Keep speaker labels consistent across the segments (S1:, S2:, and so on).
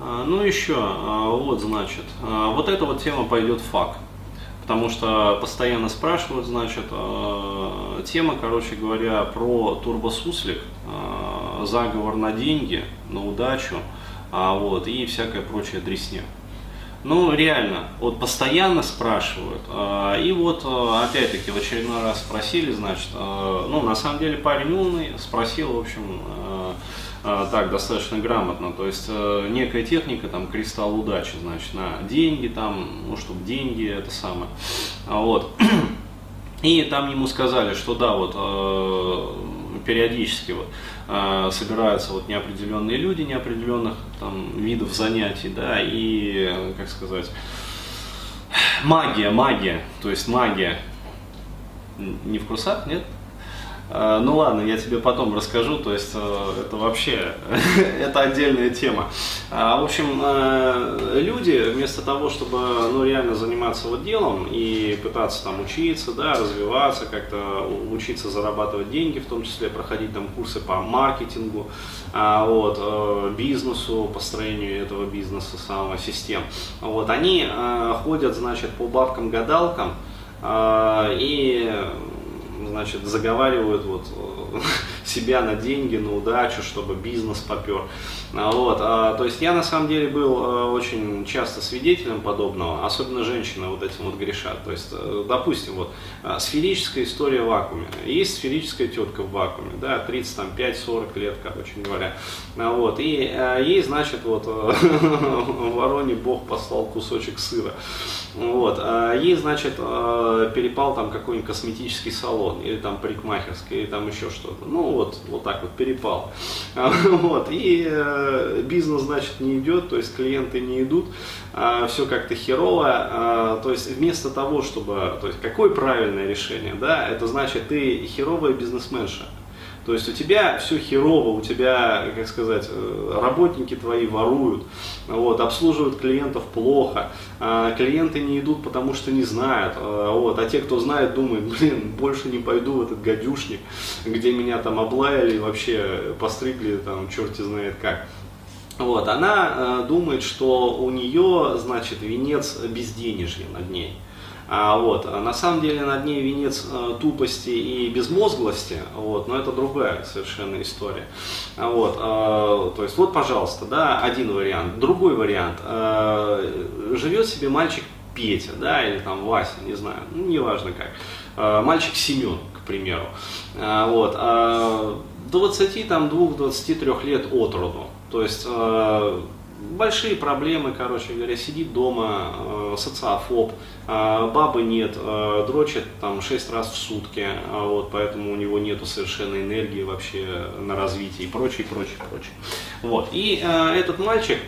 S1: А, ну еще, а, вот значит, а, вот эта вот тема пойдет в факт. Потому что постоянно спрашивают, значит, тема, короче говоря, про турбосуслик, заговор на деньги, на удачу, вот, и всякая прочая дресня. Ну, реально, вот постоянно спрашивают. И вот, опять-таки, в очередной раз спросили, значит, ну, на самом деле парень умный, спросил, в общем, так достаточно грамотно. То есть э, некая техника, там, кристалл удачи, значит, на деньги, там, ну, чтобы деньги, это самое. А вот. И там ему сказали, что да, вот э, периодически вот, э, собираются вот неопределенные люди неопределенных там видов занятий, да, и, как сказать, магия, магия, то есть магия, не в курсах, нет? Э, ну ладно, я тебе потом расскажу, то есть э, это вообще, это отдельная тема. А, в общем, э, люди вместо того, чтобы ну, реально заниматься вот делом и пытаться там учиться, да, развиваться, как-то учиться зарабатывать деньги, в том числе проходить там курсы по маркетингу, а, вот, бизнесу, построению этого бизнеса, самого систем, вот, они ходят, значит, по бабкам-гадалкам и значит, заговаривают вот э, себя на деньги, на удачу, чтобы бизнес попер. А, вот, а, то есть я на самом деле был а, очень часто свидетелем подобного, особенно женщины вот этим вот грешат. То есть, а, допустим, вот сферическая история в вакууме. Есть сферическая тетка в вакууме, да, 35-40 лет, короче говоря. А, вот, и ей, значит, вот вороне Бог послал кусочек сыра. Вот, ей, значит, перепал там какой-нибудь косметический салон, или там парикмахерский, или там еще что-то. Ну вот, вот так вот перепал. Вот, и бизнес, значит, не идет, то есть клиенты не идут, а, все как-то херово, а, то есть вместо того, чтобы, то есть какое правильное решение, да, это значит ты херовая бизнесменша, то есть у тебя все херово, у тебя, как сказать, э, работники твои воруют, вот, обслуживают клиентов плохо, а клиенты не идут, потому что не знают, вот, а те, кто знает, думают, блин, больше не пойду в этот гадюшник, где меня там облаяли, вообще постригли, там, черти знает как. Вот, она э, думает, что у нее, значит, венец безденежья над ней. А, вот, а на самом деле над ней венец э, тупости и безмозглости, вот, но это другая совершенно история. А, вот, э, то есть вот, пожалуйста, да, один вариант. Другой вариант. Э, живет себе мальчик Петя, да, или там Вася, не знаю, ну, неважно как. Э, мальчик Семен, к примеру. Э, вот, э, 22-23 лет от роду. То есть э, большие проблемы, короче говоря, сидит дома, э, социофоб, э, бабы нет, э, дрочит там 6 раз в сутки, э, вот, поэтому у него нету совершенно энергии вообще на развитие и прочее, прочее, прочее. Вот. И э, этот мальчик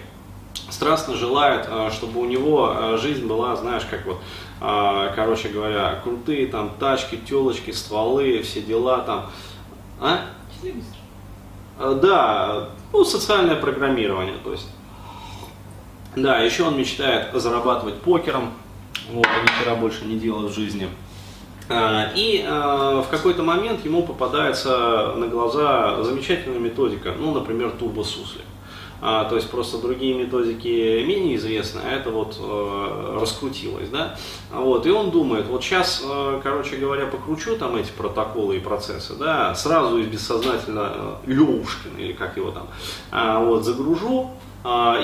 S1: страстно желает, э, чтобы у него э, жизнь была, знаешь, как вот, э, короче говоря, крутые там тачки, телочки, стволы, все дела там. А? Э, да, ну, социальное программирование, то есть. Да, еще он мечтает зарабатывать покером, вот, а ни больше не делает в жизни. Э, и э, в какой-то момент ему попадается на глаза замечательная методика, ну, например, турбосусли. А, то есть просто другие методики менее известны, а это вот раскрутилось, да, вот, и он думает, вот сейчас, короче говоря, покручу там эти протоколы и процессы, да, сразу из бессознательно э, Левушкина, или как его там, вот, загружу, а,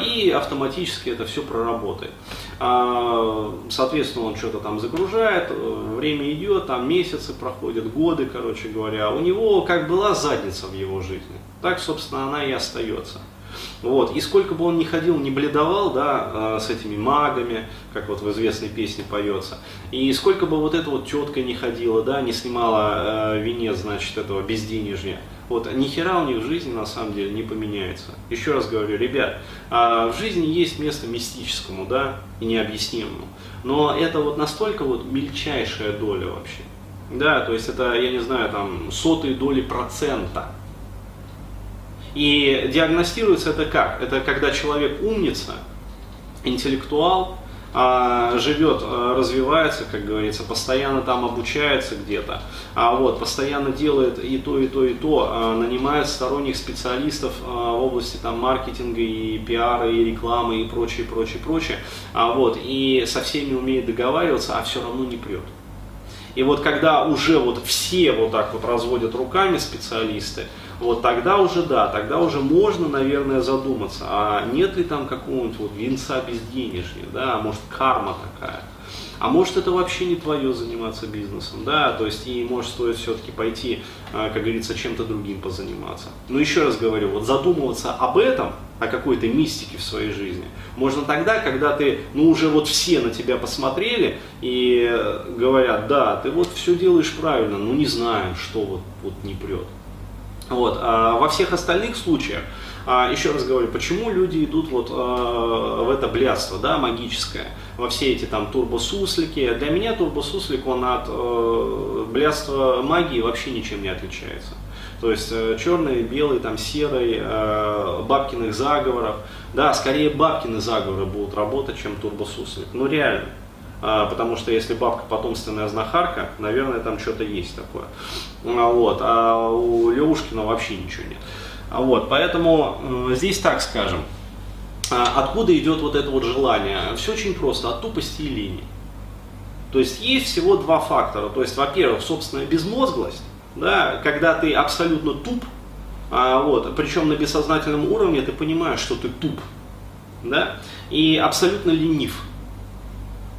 S1: и автоматически это все проработает. А, соответственно, он что-то там загружает, э, время идет, там месяцы проходят, годы, короче говоря. У него как была задница в его жизни, так, собственно, она и остается. Вот. И сколько бы он ни ходил, не бледовал, да, а, с этими магами, как вот в известной песне поется, и сколько бы вот эта вот тетка не ходила, да, не снимала э, венец, значит, этого безденежья, вот, ни хера у них в жизни на самом деле не поменяется. Еще раз говорю, ребят, э, в жизни есть место мистическому, да, и необъяснимому, но это вот настолько вот мельчайшая доля вообще. Да, то есть это, я не знаю, там, сотые доли процента и диагностируется это как? Это когда человек умница, интеллектуал, а, живет, а, развивается, как говорится, постоянно там обучается где-то, а вот постоянно делает и то, и то, и то, а, нанимает сторонних специалистов в области там маркетинга и пиара, и рекламы, и прочее, прочее, прочее, а вот, и со всеми умеет договариваться, а все равно не прет. И вот когда уже вот все вот так вот разводят руками специалисты, вот тогда уже да, тогда уже можно, наверное, задуматься, а нет ли там какого-нибудь вот венца безденежья, да, а может карма такая. А может это вообще не твое заниматься бизнесом, да, то есть и может стоит все-таки пойти, а, как говорится, чем-то другим позаниматься. Но еще раз говорю, вот задумываться об этом, о какой-то мистике в своей жизни, можно тогда, когда ты, ну уже вот все на тебя посмотрели и говорят, да, ты вот все делаешь правильно, ну не знаем, что вот, вот не прет. Вот. А во всех остальных случаях, а, еще раз говорю, почему люди идут вот а, в это блядство, да, магическое, во все эти там турбосуслики. Для меня турбосуслик, он от э, блядства магии вообще ничем не отличается. То есть э, черный, белый, там серый, э, бабкиных заговоров. Да, скорее бабкины заговоры будут работать, чем турбосуслик. Ну реально. А, потому что если бабка потомственная знахарка, наверное, там что-то есть такое. А, вот, а у Левушкина вообще ничего нет. А вот, поэтому здесь так скажем. Откуда идет вот это вот желание? Все очень просто, от тупости и лени. То есть есть всего два фактора. То есть, во-первых, собственная безмозглость, да, когда ты абсолютно туп, а, вот, причем на бессознательном уровне ты понимаешь, что ты туп, да, и абсолютно ленив.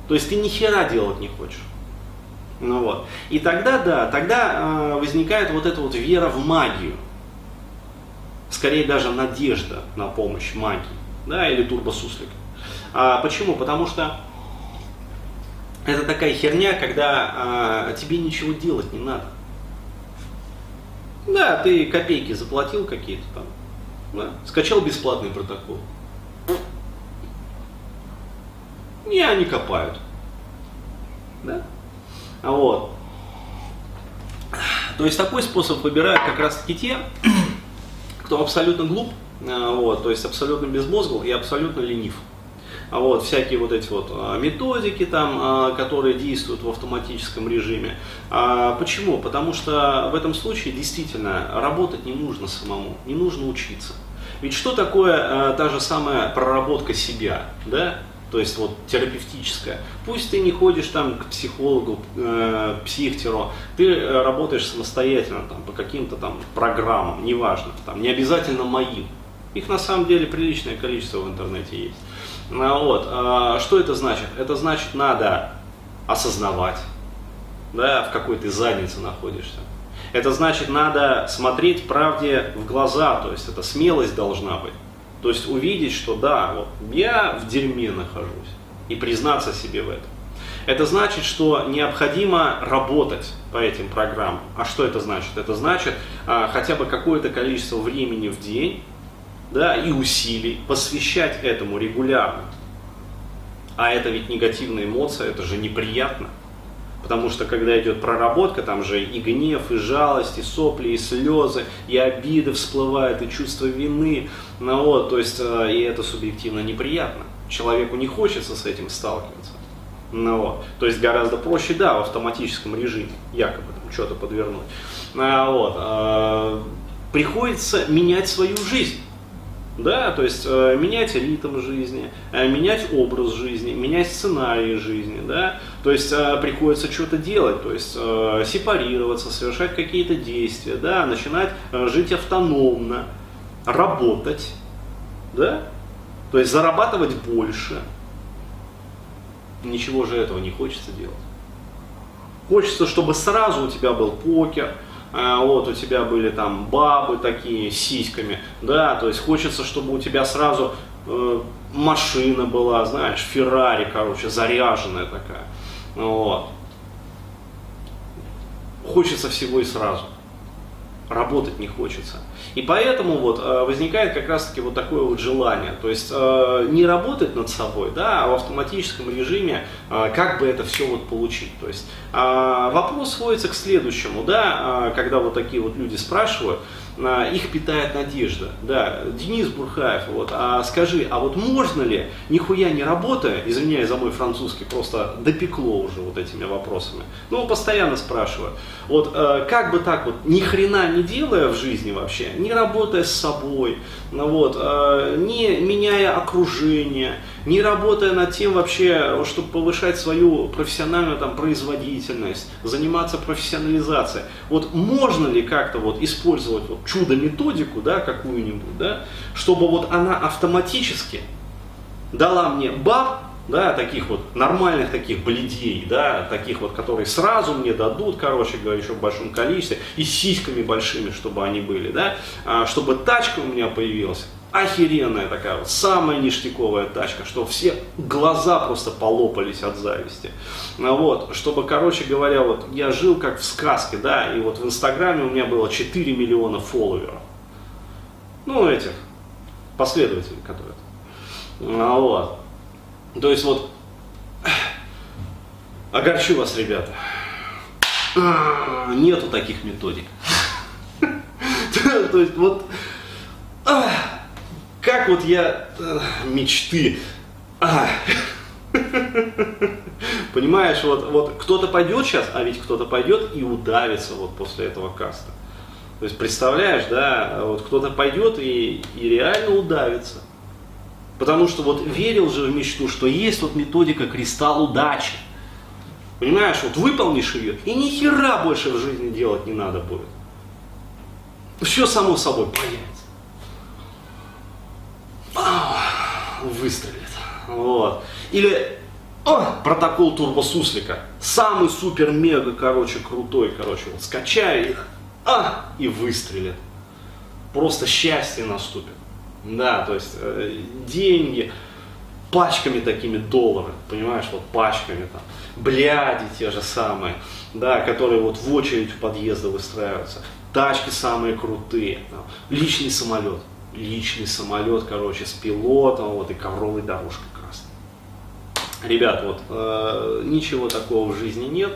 S1: То есть ты ни хера делать не хочешь. Ну вот. И тогда, да, тогда э, возникает вот эта вот вера в магию. Скорее даже надежда на помощь магии. Да, или турбосуслик. А почему? Потому что это такая херня, когда э, тебе ничего делать не надо. Да, ты копейки заплатил какие-то там, да, скачал бесплатный протокол. И они копают. Да? А вот. То есть такой способ выбирают как раз таки те, кто абсолютно глуп, а, вот, то есть абсолютно безмозгл и абсолютно ленив. А вот, всякие вот эти вот а, методики там, которые действуют в автоматическом режиме. Почему? Потому что в этом случае действительно работать не нужно самому, не нужно учиться. Ведь что такое та же самая проработка себя? Да? то есть вот терапевтическая. Пусть ты не ходишь там к психологу, э, психтеру, ты э, работаешь самостоятельно там, по каким-то там программам, неважно, там, не обязательно моим. Их на самом деле приличное количество в интернете есть. А вот. А что это значит? Это значит, надо осознавать, да, в какой ты заднице находишься. Это значит, надо смотреть правде в глаза, то есть это смелость должна быть. То есть увидеть, что да, вот я в дерьме нахожусь, и признаться себе в этом. Это значит, что необходимо работать по этим программам. А что это значит? Это значит а, хотя бы какое-то количество времени в день да, и усилий посвящать этому регулярно. А это ведь негативная эмоция, это же неприятно. Потому что когда идет проработка, там же и гнев, и жалость, и сопли, и слезы, и обиды всплывают, и чувство вины. Ну вот, то есть, э, и это субъективно неприятно. Человеку не хочется с этим сталкиваться. Ну вот, то есть гораздо проще, да, в автоматическом режиме, якобы там что-то подвернуть. Ну вот, э, приходится менять свою жизнь. Да, то есть э, менять ритм жизни, э, менять образ жизни, менять сценарии жизни, да, то есть э, приходится что-то делать, то есть э, сепарироваться, совершать какие-то действия, да, начинать э, жить автономно, работать, да, то есть зарабатывать больше. Ничего же этого не хочется делать. Хочется, чтобы сразу у тебя был покер, вот у тебя были там бабы такие с сиськами, да, то есть хочется, чтобы у тебя сразу э, машина была, знаешь, Феррари, короче, заряженная такая, вот. Хочется всего и сразу работать не хочется. И поэтому вот э, возникает как раз таки вот такое вот желание, то есть э, не работать над собой, да, а в автоматическом режиме э, как бы это все вот получить. То есть вопрос сводится к следующему, да, когда вот такие вот люди спрашивают, а, их питает надежда. Да, Денис Бурхаев, вот, а скажи, а вот можно ли, нихуя не работая, извиняюсь за мой французский, просто допекло уже вот этими вопросами. Ну, постоянно спрашиваю, вот э, как бы так вот, ни хрена не делая в жизни вообще, не работая с собой, ну, вот, э, не меняя окружение, не работая над тем вообще, чтобы повышать свою профессиональную там, производительность, заниматься профессионализацией. Вот можно ли как-то вот использовать вот чудо-методику, да, какую-нибудь, да, чтобы вот она автоматически дала мне баб, да, таких вот нормальных таких бледей, да, таких вот, которые сразу мне дадут, короче говоря, еще в большом количестве, и сиськами большими, чтобы они были, да, а, чтобы тачка у меня появилась, охеренная такая вот, самая ништяковая тачка, что все глаза просто полопались от зависти. А вот, чтобы, короче говоря, вот я жил как в сказке, да, и вот в Инстаграме у меня было 4 миллиона фолловеров. Ну, этих последователей, которые. А вот. То есть вот, огорчу вас, ребята, нету таких методик. То есть вот, как вот я, мечты, Понимаешь, вот, вот кто-то пойдет сейчас, а ведь кто-то пойдет и удавится вот после этого каста. То есть представляешь, да, вот кто-то пойдет и, и реально удавится. Потому что вот верил же в мечту, что есть вот методика кристалл удачи. Понимаешь, вот выполнишь ее, и ни хера больше в жизни делать не надо будет. Все само собой появится. Выстрелит. Вот. Или о, протокол турбосуслика. Самый супер-мега, короче, крутой, короче, вот скачаю их, а, и выстрелит. Просто счастье наступит. Да, то есть э, деньги, пачками такими доллары, понимаешь, вот пачками там, бляди те же самые, да, которые вот в очередь в подъезды выстраиваются, тачки самые крутые, там, личный самолет, личный самолет, короче, с пилотом, вот и ковровой дорожкой красной. Ребят, вот э, ничего такого в жизни нет.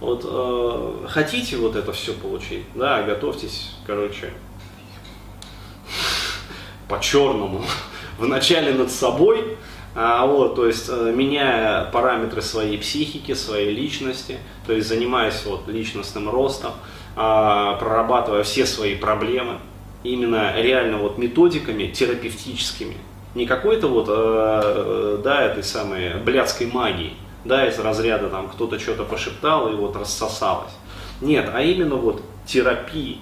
S1: Вот э, хотите вот это все получить, да, готовьтесь, короче, по-черному, вначале над собой, а, вот, то есть э, меняя параметры своей психики, своей личности, то есть занимаясь вот, личностным ростом, а, прорабатывая все свои проблемы, именно реально вот методиками терапевтическими, не какой-то вот, э, да, этой самой блядской магии, да, из разряда там кто-то что-то пошептал и вот рассосалось. Нет, а именно вот терапии,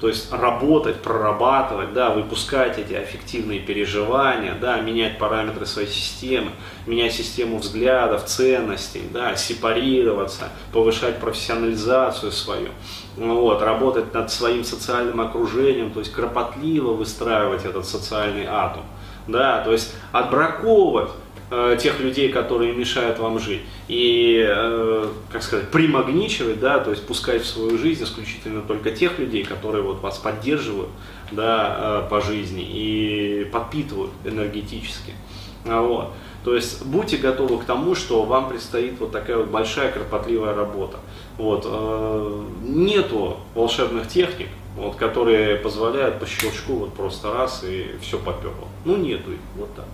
S1: то есть работать, прорабатывать, да, выпускать эти аффективные переживания, да, менять параметры своей системы, менять систему взглядов, ценностей, да, сепарироваться, повышать профессионализацию свою, вот, работать над своим социальным окружением, то есть кропотливо выстраивать этот социальный атом, да, то есть отбраковывать Э, тех людей, которые мешают вам жить. И, э, как сказать, примагничивать, да, то есть пускать в свою жизнь исключительно только тех людей, которые вот вас поддерживают, да, э, по жизни и подпитывают энергетически. А вот. То есть будьте готовы к тому, что вам предстоит вот такая вот большая кропотливая работа. Вот. Нету волшебных техник, вот, которые позволяют по щелчку вот просто раз и все поперло. Ну нету их, вот так.